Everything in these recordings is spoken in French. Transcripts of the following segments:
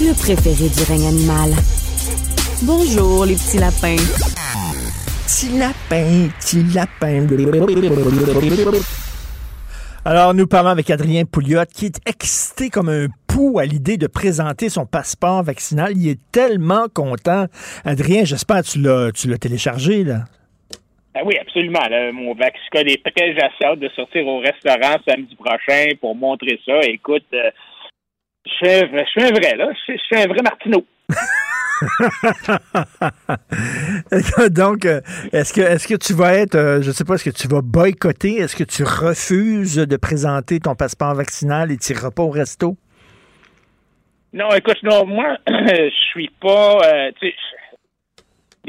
Le préféré du règne animal. Bonjour, les petits lapins. Petit lapin, petit lapin. Alors, nous parlons avec Adrien Pouliot, qui est excité comme un pou à l'idée de présenter son passeport vaccinal. Il est tellement content. Adrien, j'espère que tu l'as, tu l'as téléchargé, là. Ah oui, absolument. mon Vaxcode est très hâte de sortir au restaurant samedi prochain pour montrer ça. Écoute, euh, je, suis un vrai, là. Je, suis un vrai Martineau. Donc, euh, est-ce que, est-ce que tu vas être, euh, je sais pas, est-ce que tu vas boycotter? Est-ce que tu refuses de présenter ton passeport vaccinal et tu n'iras pas au resto? Non, écoute, non, moi, je suis pas, tu sais,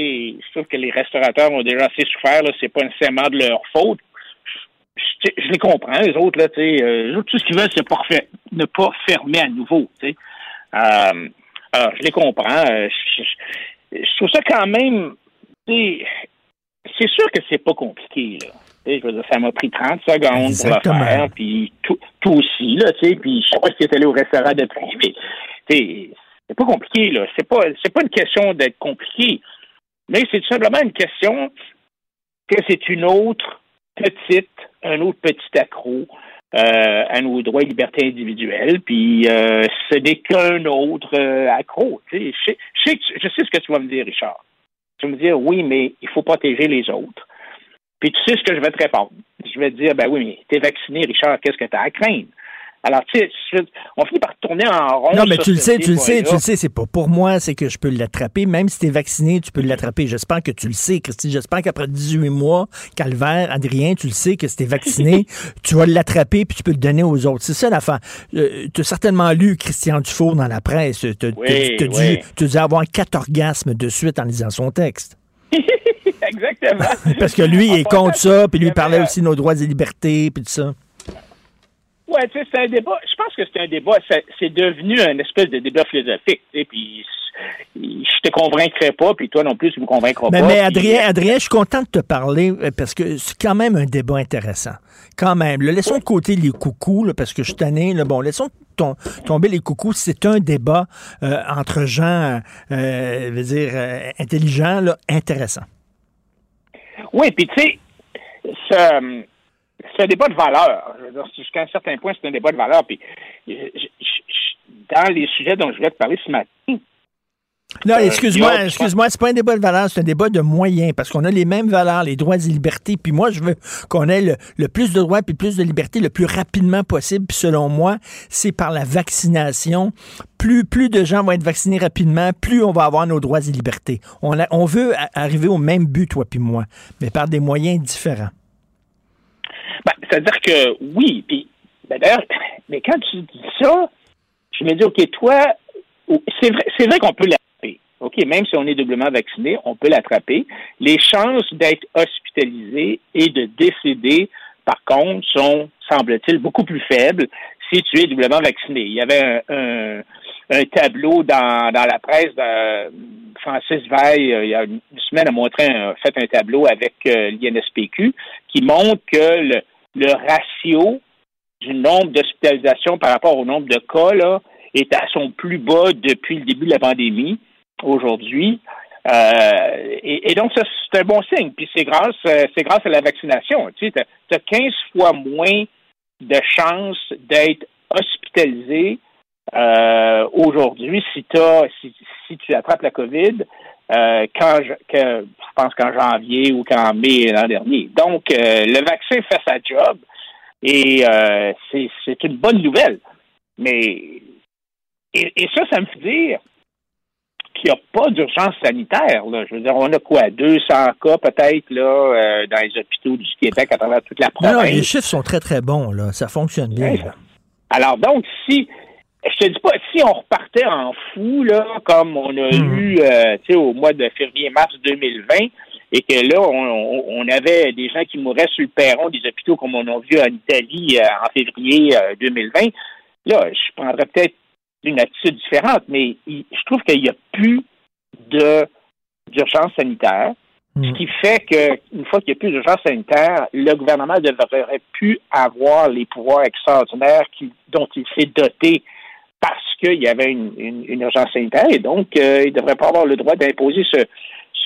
je trouve que les restaurateurs ont déjà assez souffert. Ce n'est pas nécessairement de leur faute. Je, les comprends, les autres, là, tu sais, euh, tout ce qu'ils veulent, c'est pas ne pas fermer à nouveau, tu sais. Euh, alors, je les comprends. Euh, je, trouve ça quand même, c'est sûr que c'est pas compliqué, là. Je veux dire, ça m'a pris 30 secondes pour le faire, puis tout, aussi, là, tu sais, puis je sais pas si tu allé au restaurant depuis, mais, c'est pas compliqué, là. C'est pas, c'est pas une question d'être compliqué. Mais c'est tout simplement une question que c'est une autre petite, un autre petit accro euh, à nos droits et libertés individuelles, puis euh, ce n'est qu'un autre euh, accro. Je sais, je, sais, ce que tu vas me dire, Richard. Tu vas me dire, oui, mais il faut protéger les autres. Puis tu sais ce que je vais te répondre. Je vais te dire, ben oui, mais tu es vacciné, Richard, qu'est-ce que tu as à craindre? Alors, tu sais, on finit par tourner en rond. Non, mais tu le sais, tu le sais, tu le sais, c'est pas pour moi, c'est que je peux l'attraper. Même si tu es vacciné, tu peux l'attraper. J'espère que tu le sais, Christine. J'espère qu'après 18 mois, Calvaire, Adrien, tu le sais que si tu es vacciné, tu vas l'attraper puis tu peux le donner aux autres. C'est ça l'affaire. Euh, tu as certainement lu Christian Dufour dans la presse. Tu as dû avoir quatre orgasmes de suite en lisant son texte. Exactement. Parce que lui, il est contre ça, puis lui, il parlait aussi de nos droits et libertés, puis tout ça. Oui, tu sais, c'est un débat. Je pense que c'est un débat. C'est devenu un espèce de débat philosophique. Et puis, je te convaincrai pas, puis toi non plus, tu me convaincras pas. Mais Adrien, Adrien, je suis content de te parler euh, parce que c'est quand même un débat intéressant. Quand même. laissons de côté les coucous, parce que je suis tanné. bon, laissons tomber les coucous. C'est un débat euh, entre gens, euh, veux dire, euh, intelligents, là, intéressant. Oui, puis tu sais, ça c'est un débat de valeur. Jusqu'à un certain point, c'est un débat de valeur. Puis, dans les sujets dont je voulais te parler ce matin, non, euh, excuse-moi, excuse-moi, c'est pas un débat de valeur, c'est un débat de moyens, parce qu'on a les mêmes valeurs, les droits et libertés, puis moi, je veux qu'on ait le, plus de droits et plus de libertés le plus rapidement possible, puis selon moi, c'est par la vaccination. Plus, plus de gens vont être vaccinés rapidement, plus on va avoir nos droits et libertés. On, on veut arriver au même but, toi puis moi, mais par des moyens différents. Ben, C'est-à-dire que oui, puis ben, d'ailleurs, mais quand tu dis ça, je me dis, OK, toi, c'est vrai, vrai qu'on peut l'attraper. OK, même si on est doublement vacciné, on peut l'attraper. Les chances d'être hospitalisé et de décéder, par contre, sont, semble-t-il, beaucoup plus faibles si tu es doublement vacciné. Il y avait un, un, tableau dans, dans la presse de Francis Veil, euh, il y a une semaine, a montré un, fait un tableau avec euh, l'INSPQ qui montre que le, le ratio du nombre d'hospitalisations par rapport au nombre de cas là, est à son plus bas depuis le début de la pandémie aujourd'hui. Euh, et, donc, ça, c'est un bon signe. Puis c'est grâce, euh, c'est grâce à la vaccination. Tu sais, as, 15 fois moins de chances d'être hospitalisé euh, aujourd'hui si, si, si tu attrapes la COVID euh, quand je, que, je pense qu'en janvier ou qu'en mai l'an dernier. Donc, euh, le vaccin fait sa job et euh, c'est une bonne nouvelle. Mais et, ça, ça me fait dire qu'il n'y a pas d'urgence sanitaire. Là. Je veux dire, on a quoi, 200 cas peut-être là dans les hôpitaux du Québec à travers toute la province. Non, les chiffres sont très très bons là, ça fonctionne bien. Alors donc, si je te dis pas, si on repartait en fou, là, comme on a hmm. eu euh, au mois de février-mars 2020, et que là, on, avait des gens qui mouraient sur le perron des hôpitaux comme on a vu en Italie euh, en février 2020, euh, là, je prendrais peut-être une attitude différente, mais je trouve qu'il n'y a plus de d'urgence sanitaire. Ce hmm. qui fait qu'une fois qu'il n'y a plus d'urgence sanitaire, le gouvernement devrait plus avoir les pouvoirs extraordinaires dont il s'est doté parce qu'il y avait une, urgence sanitaire et donc euh, il ne devrait pas avoir le droit d'imposer ce,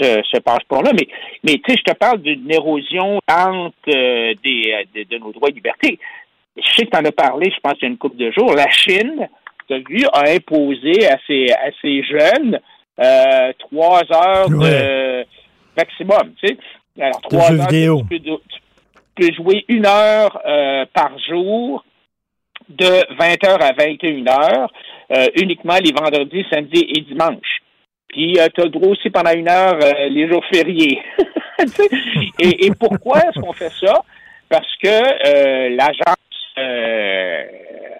ce, passeport-là. Mais, mais tu sais, je te parle d'une érosion lente euh, des, de, nos droits et libertés. Je sais que tu en as parlé, je pense, il y a une couple de jours. La Chine, tu as vu, a imposé à ses, à ses jeunes euh, trois heures de maximum. Tu sais. Alors, trois heures, vidéo. Tu, peux, jouer une heure euh, par jour de 20h à 21h, euh, uniquement les vendredis, samedis et dimanches. Puis euh, tu as le droit aussi pendant une heure les jours fériés. et, et, pourquoi est-ce qu'on fait ça? Parce que l'agence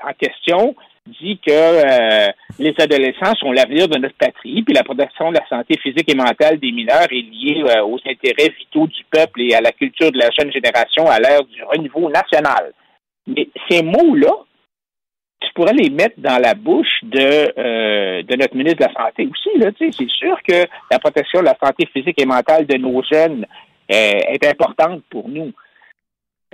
en question dit que euh, les adolescents sont l'avenir de notre patrie, puis la protection de la santé physique et mentale des mineurs est liée euh, aux intérêts vitaux du peuple et à la culture de la jeune génération à l'ère du renouveau national. Mais ces mots-là, tu pourrais les mettre dans la bouche de, euh, de notre ministre de la Santé aussi. Là, c'est sûr que la protection de la santé physique et mentale de nos jeunes est importante pour nous.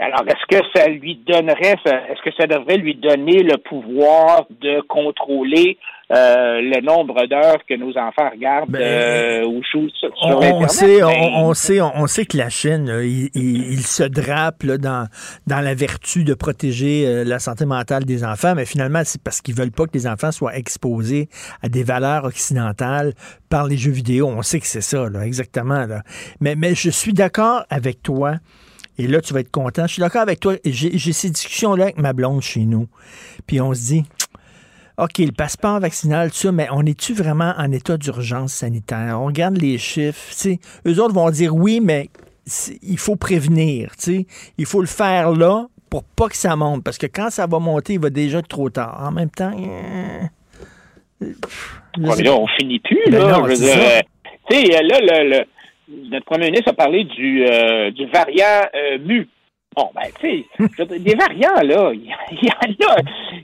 Alors, est-ce que ça lui donnerait, est-ce que ça devrait lui donner le pouvoir de contrôler euh, le nombre d'heures que nos enfants regardent ben, euh, ou jouent sur, on, Internet? On sait, on, sait, on, sait que la Chine, il, se drape dans, dans la vertu de protéger euh, la santé mentale des enfants, mais finalement, c'est parce qu'ils veulent pas que les enfants soient exposés à des valeurs occidentales par les jeux vidéo. On sait que c'est ça, là, exactement. Là. Mais, mais je suis d'accord avec toi et là, tu vas être content. Je suis d'accord avec toi. J'ai ces discussions-là avec ma blonde chez nous. Puis on se dit, OK, le passeport vaccinal, ça, mais on est-tu vraiment en état d'urgence sanitaire? On regarde les chiffres. sais, eux autres vont dire oui, mais il faut prévenir. sais, Il faut le faire là pour pas que ça monte. Parce que quand ça va monter, il va déjà être trop tard. En même temps. Euh, là, on finit plus. Ben là, tu sais, là, le notre premier ministre a parlé du, euh, du variant euh, mu. Bon, ben, tu sais, des variants, là, il y, en a,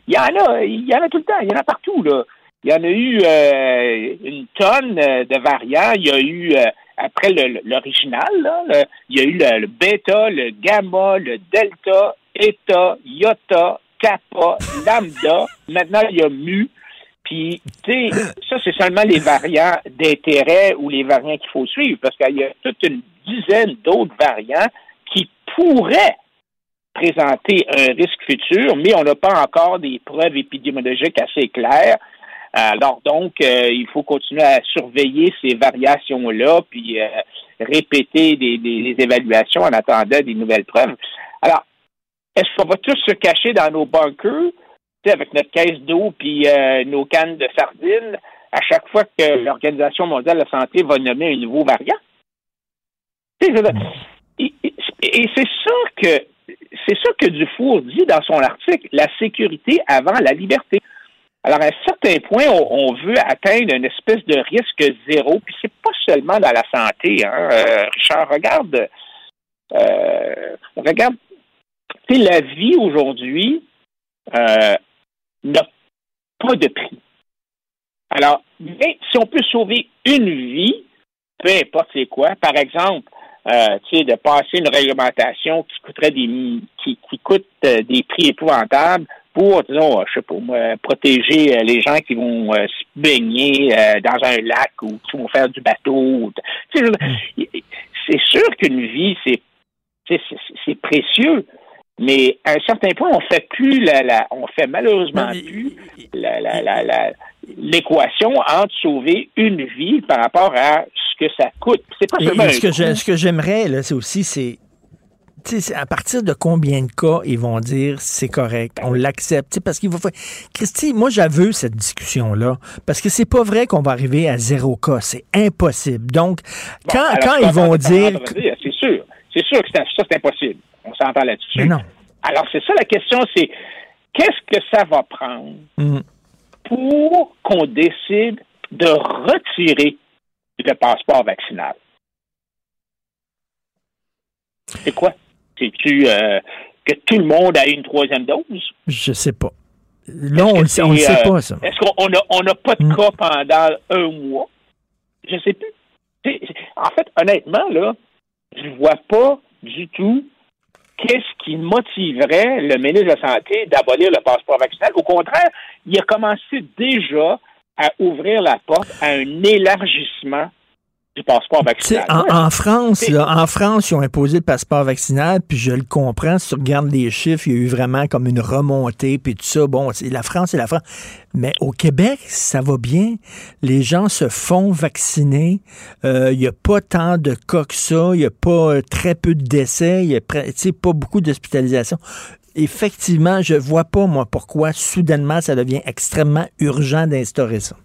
il y en a, il y en a tout le temps, il y en a partout, là. Il y en a eu euh, une tonne de variants. Il y a eu, après l'original, il y a eu le, le, bêta, le gamma, le delta, eta, iota, kappa, lambda. Maintenant, il y a mu. Puis, tu sais, ça, c'est seulement les variants d'intérêt ou les variants qu'il faut suivre, parce qu'il y a toute une dizaine d'autres variants qui pourraient présenter un risque futur, mais on n'a pas encore des preuves épidémiologiques assez claires. Alors donc, euh, il faut continuer à surveiller ces variations-là, puis euh, répéter des, des, évaluations en attendant des nouvelles preuves. Alors, est-ce qu'on va tous se cacher dans nos bunkers? Avec notre caisse d'eau puis euh, nos cannes de sardines à chaque fois que l'Organisation mondiale de la santé va nommer un nouveau variant. Et, c'est ça que c'est ça que Dufour dit dans son article, la sécurité avant la liberté. Alors, à un certain point, on, veut atteindre une espèce de risque zéro, puis c'est pas seulement dans la santé, hein. Euh, Richard, regarde, euh, regarde, la vie aujourd'hui, n'a pas de prix. Alors, mais si on peut sauver une vie, peu importe c'est quoi, par exemple, euh, tu sais, de passer une réglementation qui coûterait des qui, qui coûte euh, des prix épouvantables pour, disons, je sais pas protéger euh, les gens qui vont se baigner dans un lac ou qui vont faire du bateau. C'est sûr qu'une vie, c'est c'est précieux. Mais à un certain point, on fait plus la, la on fait malheureusement plus la, la, l'équation entre sauver une vie par rapport à ce que ça coûte. C'est pas seulement ce, que ce que j'aimerais, là, c'est aussi, c'est à partir de combien de cas ils vont dire c'est correct, on l'accepte, parce qu'il va faire. Christy, moi j'avoue cette discussion-là, parce que c'est pas vrai qu'on va arriver à zéro cas, c'est impossible. Donc, quand, quand ils vont dire. C'est sûr, c'est sûr que ça, c'est impossible. On s'entend là-dessus. non. Alors, c'est ça la question, c'est qu'est-ce que ça va prendre mm. pour qu'on décide de retirer le passeport vaccinal? C'est quoi? C'est-tu euh, que tout le monde a une troisième dose? Je sais pas. Là, on ne sait, euh, pas, ça. Est-ce qu'on n'a pas de mm. cas pendant un mois? Je ne sais plus. en fait, honnêtement, là, je vois pas du tout qu'est-ce qui motiverait le ministre de la Santé d'abolir le passeport vaccinal. Au contraire, il a commencé déjà à ouvrir la porte à un élargissement du passeport vaccinal. En, France, en France, ils ont imposé le passeport vaccinal, puis je le comprends. Si tu regardes les chiffres, il y a eu vraiment comme une remontée, puis tout ça. Bon, la France, c'est la France. Mais au Québec, ça va bien. Les gens se font vacciner. Euh, il n'y a pas tant de cas que ça. Il n'y a pas euh, très peu de décès. Il n'y a pas beaucoup d'hospitalisation effectivement, je vois pas, moi, pourquoi soudainement ça devient extrêmement urgent d'instaurer ça.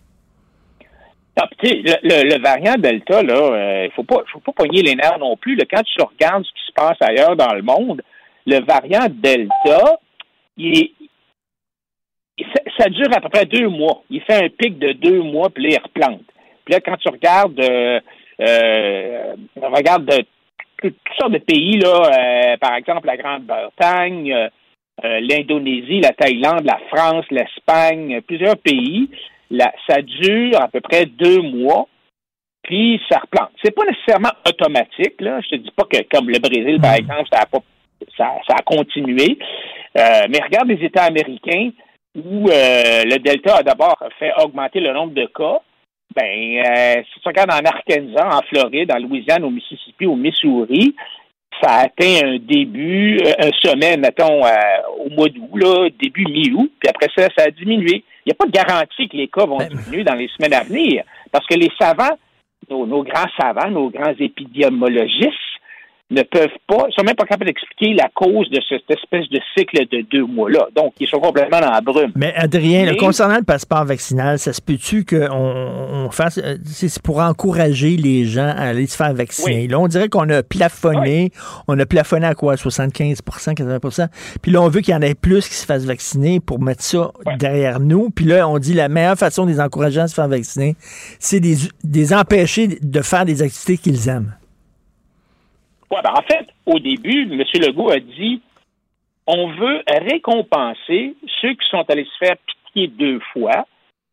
Ah, le, variant Delta, il euh, faut pas, faut pas pogner les nerfs non plus. Quand tu regardes ce qui se passe ailleurs dans le monde, le variant Delta, il ça, dure à peu près deux mois. Il fait un pic de deux mois, puis là, il replante. Puis là, quand tu regardes, euh, euh de, toutes sortes de pays, là, euh, par exemple la Grande-Bretagne, l'Indonésie, la Thaïlande, la France, l'Espagne, plusieurs pays, ça dure à peu près deux mois, puis ça replante. C'est pas nécessairement automatique, là. Je te dis pas que comme le Brésil, par hmm. exemple, ça a pas ça, a continué. Euh, mais regarde les États américains où euh, le Delta a d'abord fait augmenter le nombre de cas. Ben, euh, si tu regardes en Arkansas, en Floride, en Louisiane, au Mississippi, au Missouri, ça a atteint un début, un sommet, mettons, au mois d'août, début mi-août, puis après ça, ça a diminué. Il n'y a pas de garantie que les cas vont ben, diminuer dans les semaines à venir, parce que les savants, nos grands savants, nos grands épidémiologistes, ne peuvent pas, sont même pas capables d'expliquer la cause de cette espèce de cycle de deux mois-là. Donc, ils sont complètement dans la brume. Mais Adrien, concernant le passeport vaccinal, ça se peut-tu qu'on on fasse, euh, c'est pour encourager les gens à aller se faire vacciner? Là, on dirait qu'on a plafonné, on a plafonné à quoi, 75% 80% Puis là, on veut qu'il y en ait plus qui se fassent vacciner pour mettre ça derrière nous. Puis là, on dit la meilleure façon de les encourager à se faire vacciner, c'est des, des empêcher de faire des activités qu'ils aiment. Ben, en fait, au début, M. Legault a dit on veut récompenser ceux qui sont allés se faire piquer deux fois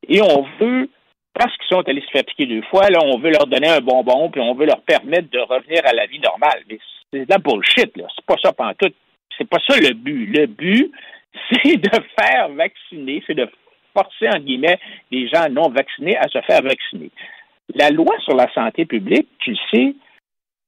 et on veut, parce qu'ils sont allés se faire piquer deux fois, là, on veut leur donner un bonbon puis on veut leur permettre de revenir à la vie normale. Mais c'est de la bullshit, là. C'est pas ça tout. C'est pas ça le but. Le but, c'est de faire vacciner, c'est de forcer, en guillemets, les gens non vaccinés à se faire vacciner. La loi sur la santé publique, tu sais,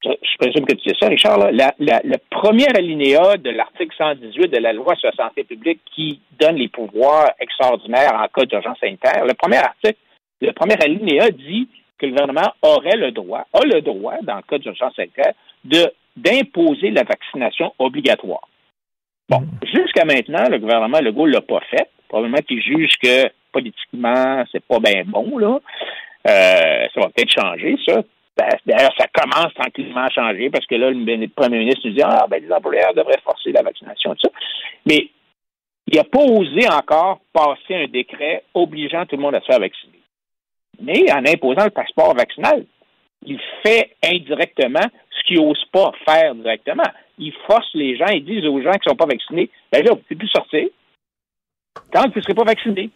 je présume que tu sais ça, Richard, le premier alinéa de l'article 118 de la loi sur la santé publique qui donne les pouvoirs extraordinaires en cas d'urgence sanitaire, le premier article, le premier alinéa dit que le gouvernement aurait le droit, a le droit, dans le cas d'urgence sanitaire, de, d'imposer la vaccination obligatoire. Bon, mm. jusqu'à maintenant, le gouvernement Legault ne l'a pas fait. Probablement qu'il juge que politiquement, c'est pas bien bon, là. Euh, ça va peut-être changer, ça. Ben, d'ailleurs, ça commence tranquillement à changer parce que là, le premier ministre nous dit Ah, ben, les employeurs devraient forcer la vaccination, tout ça. Mais il n'a pas osé encore passer un décret obligeant tout le monde à se faire vacciner. Mais en imposant le passeport vaccinal, il fait indirectement ce qu'il n'ose pas faire directement. Il force les gens, ils disent aux gens qui ne sont pas vaccinés, ben là, vous ne pouvez plus sortir tant que vous ne serez pas vacciné.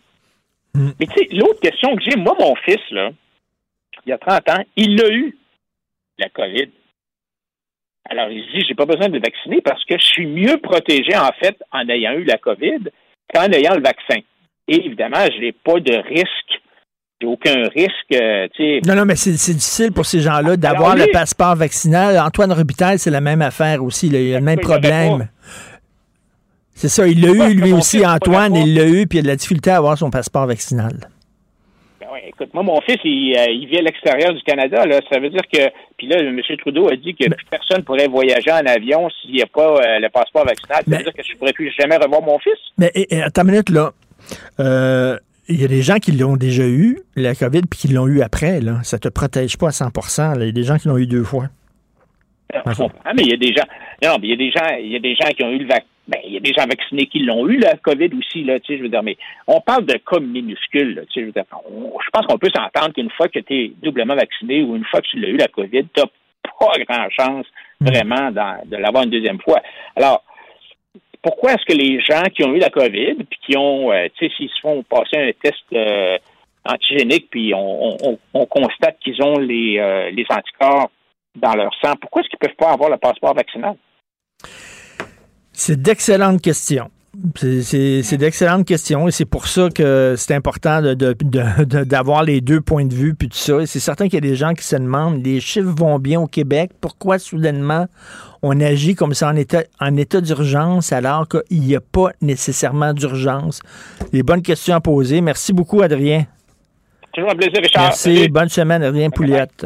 Hmm. Mais tu sais, l'autre question que j'ai, moi, mon fils, là, il y a 30 ans, il a eu, la COVID. Alors, il se dit, j'ai pas besoin de me vacciner parce que je suis mieux protégé, en fait, en ayant eu la COVID qu'en ayant le vaccin. Et évidemment, je n'ai pas de risque j'ai aucun risque. Euh, non, non, mais c'est difficile pour ces gens-là d'avoir le passeport vaccinal. Antoine Robitaille, c'est la même affaire aussi. Il a le même problème. C'est ça, il l'a eu, lui aussi, Antoine, il l'a eu, puis il a de la difficulté à avoir son passeport vaccinal écoute, moi, mon fils, il, euh, vit à l'extérieur du Canada. Là. Ça veut dire que. Puis là, M. Trudeau a dit que personne ne pourrait voyager en avion s'il n'y a pas euh, le passeport vaccinal. Ça veut dire que je ne pourrais plus jamais revoir mon fils. Mais attends une minute, là. Euh, il y a des gens qui l'ont déjà eu, la COVID, puis qui l'ont eu après. Là. Ça ne te protège pas à 100% Il y a des gens qui l'ont eu deux fois. Ah, mais il y a des gens. Non, mais il y a des gens, il y a des gens qui ont eu le vaccin ben, il y a des gens vaccinés qui l'ont eu, la COVID aussi, là, tu sais, je veux dire, mais on parle de cas minuscules, tu sais, je veux dire, je pense qu'on peut s'entendre qu'une fois que tu es doublement vacciné ou une fois que tu l'as eu, la COVID, tu n'as pas grand chance mm. vraiment de l'avoir une deuxième fois. Alors, pourquoi est-ce que les gens qui ont eu la COVID, puis qui ont, euh, tu sais, s'ils se font passer un test euh, antigénique, puis on, constate qu'ils ont les, euh, les anticorps dans leur sang, pourquoi est-ce qu'ils ne peuvent pas avoir le passeport vaccinal? C'est d'excellentes questions. C'est d'excellentes questions et c'est pour ça que c'est important d'avoir les deux points de vue puis tout ça. Et c'est certain qu'il y a des gens qui se demandent les chiffres vont bien au Québec, pourquoi soudainement on agit comme ça en état, en état d'urgence alors qu'il n'y a pas nécessairement d'urgence? Les bonnes questions à poser. Merci beaucoup, Adrien. Toujours un plaisir, Richard. Merci. Bonne semaine, Adrien Pouliette.